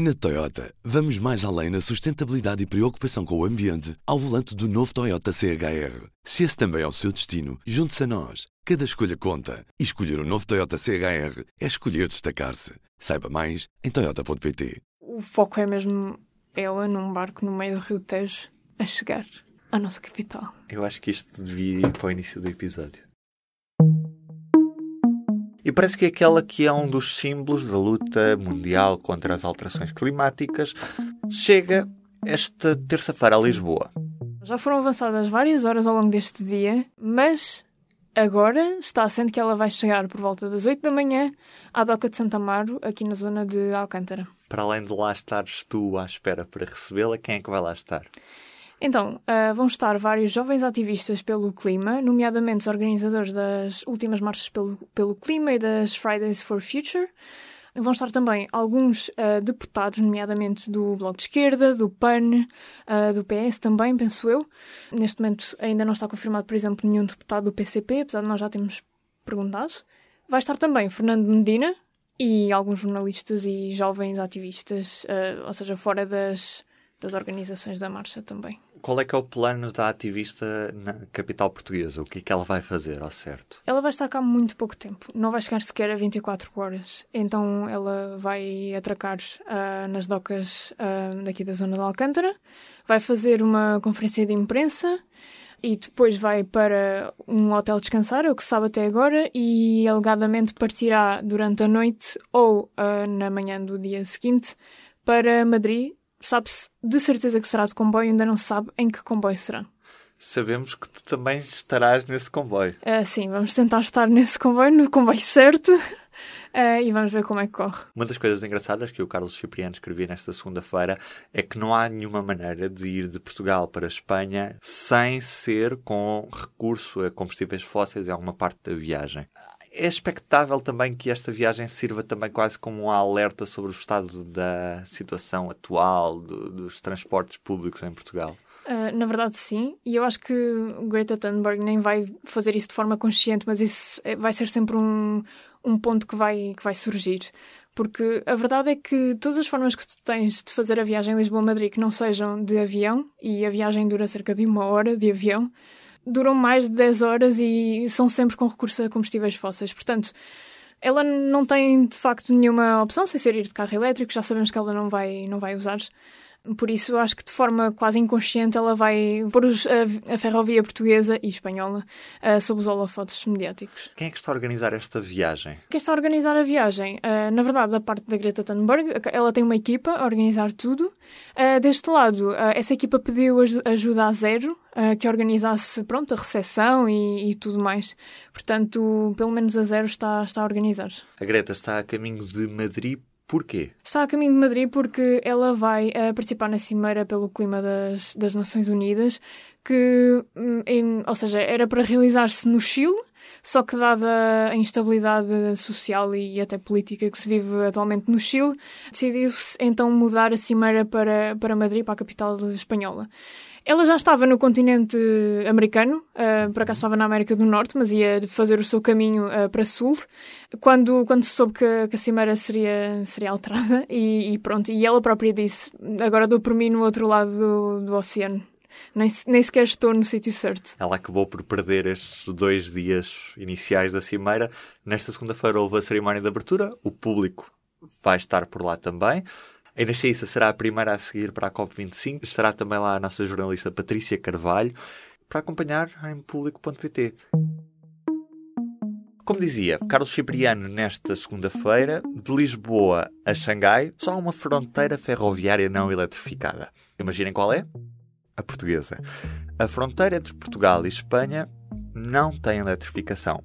Na Toyota, vamos mais além na sustentabilidade e preocupação com o ambiente ao volante do novo Toyota CHR. Se esse também é o seu destino, junte-se a nós. Cada escolha conta. E escolher o um novo Toyota CHR é escolher destacar-se. Saiba mais em Toyota.pt. O foco é mesmo ela num barco no meio do Rio Tejo a chegar à nossa capital. Eu acho que isto devia ir para o início do episódio. E parece que aquela que é um dos símbolos da luta mundial contra as alterações climáticas chega esta terça-feira a Lisboa. Já foram avançadas várias horas ao longo deste dia, mas agora está sendo que ela vai chegar por volta das 8 da manhã à Doca de Santa Amaro, aqui na zona de Alcântara. Para além de lá estares tu à espera para recebê-la, quem é que vai lá estar? Então, uh, vão estar vários jovens ativistas pelo clima, nomeadamente os organizadores das últimas marchas pelo, pelo clima e das Fridays for Future. Vão estar também alguns uh, deputados, nomeadamente do Bloco de Esquerda, do PAN, uh, do PS também, penso eu. Neste momento ainda não está confirmado, por exemplo, nenhum deputado do PCP, apesar de nós já termos perguntado. Vai estar também Fernando Medina e alguns jornalistas e jovens ativistas, uh, ou seja, fora das, das organizações da marcha também. Qual é que é o plano da ativista na capital portuguesa? O que é que ela vai fazer ao certo? Ela vai estar cá muito pouco tempo. Não vai chegar sequer a 24 horas. Então ela vai atracar uh, nas docas uh, daqui da zona de Alcântara, vai fazer uma conferência de imprensa e depois vai para um hotel descansar, é o que se sabe até agora, e alegadamente partirá durante a noite ou uh, na manhã do dia seguinte para Madrid sabe-se de certeza que será de comboio, ainda não se sabe em que comboio será. Sabemos que tu também estarás nesse comboio. Uh, sim, vamos tentar estar nesse comboio, no comboio certo. Uh, e vamos ver como é que corre. Uma das coisas engraçadas que o Carlos Cipriano escrevia nesta segunda-feira é que não há nenhuma maneira de ir de Portugal para a Espanha sem ser com recurso a combustíveis fósseis em alguma parte da viagem é expectável também que esta viagem sirva também quase como um alerta sobre o estado da situação atual do, dos transportes públicos em Portugal. Uh, na verdade, sim. E eu acho que Greta Thunberg nem vai fazer isso de forma consciente, mas isso é, vai ser sempre um, um ponto que vai, que vai surgir. Porque a verdade é que todas as formas que tu tens de fazer a viagem Lisboa-Madrid que não sejam de avião, e a viagem dura cerca de uma hora de avião, duram mais de 10 horas e são sempre com recurso a combustíveis fósseis. Portanto, ela não tem de facto nenhuma opção sem ser ir de carro elétrico, já sabemos que ela não vai, não vai usar. Por isso, acho que de forma quase inconsciente ela vai pôr a, a ferrovia portuguesa e espanhola uh, sob os holofotes mediáticos. Quem é que está a organizar esta viagem? Quem está a organizar a viagem? Uh, na verdade, da parte da Greta Thunberg, ela tem uma equipa a organizar tudo. Uh, deste lado, essa equipa pediu ajuda a zero, que organizasse pronto, a recepção e, e, tudo mais. Portanto, pelo menos a zero está, está a organizar. A Greta está a caminho de Madrid Porquê? Está a caminho de Madrid porque ela vai uh, participar na Cimeira pelo Clima das, das Nações Unidas, que, hum, em, ou seja, era para realizar-se no Chile, só que dada a instabilidade social e até política que se vive atualmente no Chile, decidiu-se então mudar a Cimeira para, para Madrid, para a capital espanhola. Ela já estava no continente americano, uh, por acaso estava na América do Norte, mas ia fazer o seu caminho uh, para sul, quando, quando se soube que, que a cimeira seria, seria alterada, e, e, pronto, e ela própria disse, agora dou por mim no outro lado do, do oceano. Nem, nem sequer estou no sítio certo. Ela acabou por perder estes dois dias iniciais da cimeira. Nesta segunda-feira houve a cerimónia de abertura, o público vai estar por lá também. A Inês será a primeira a seguir para a COP25. Estará também lá a nossa jornalista Patrícia Carvalho para acompanhar em público.pt. Como dizia Carlos Cipriano nesta segunda-feira, de Lisboa a Xangai, só há uma fronteira ferroviária não eletrificada. Imaginem qual é? A portuguesa. A fronteira entre Portugal e Espanha não tem eletrificação.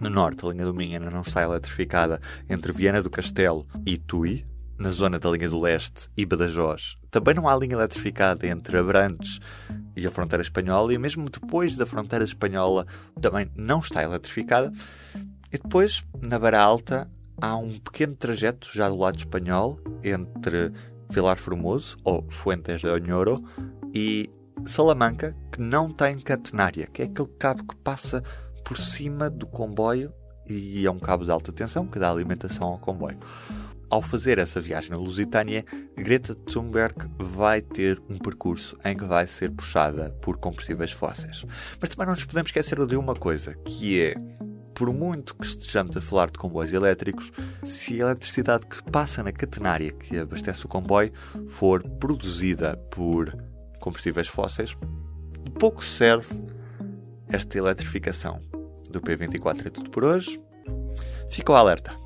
No norte, a linha do Minho ainda não está eletrificada entre Viana do Castelo e Tui, na zona da linha do leste e Badajoz. Também não há linha eletrificada entre Abrantes e a fronteira espanhola, e mesmo depois da fronteira espanhola também não está eletrificada. E depois, na Barra Alta, há um pequeno trajeto já do lado espanhol entre Vilar Formoso, ou Fuentes de Oñoro, e Salamanca, que não tem catenária, que é aquele cabo que passa por cima do comboio e é um cabo de alta tensão que dá alimentação ao comboio. Ao fazer essa viagem na Lusitânia, Greta Thunberg vai ter um percurso em que vai ser puxada por combustíveis fósseis. Mas também não nos podemos esquecer de uma coisa, que é por muito que estejamos a falar de comboios elétricos, se a eletricidade que passa na catenária que abastece o comboio for produzida por combustíveis fósseis, de pouco serve esta eletrificação. Do P24 é tudo por hoje. Fica o alerta.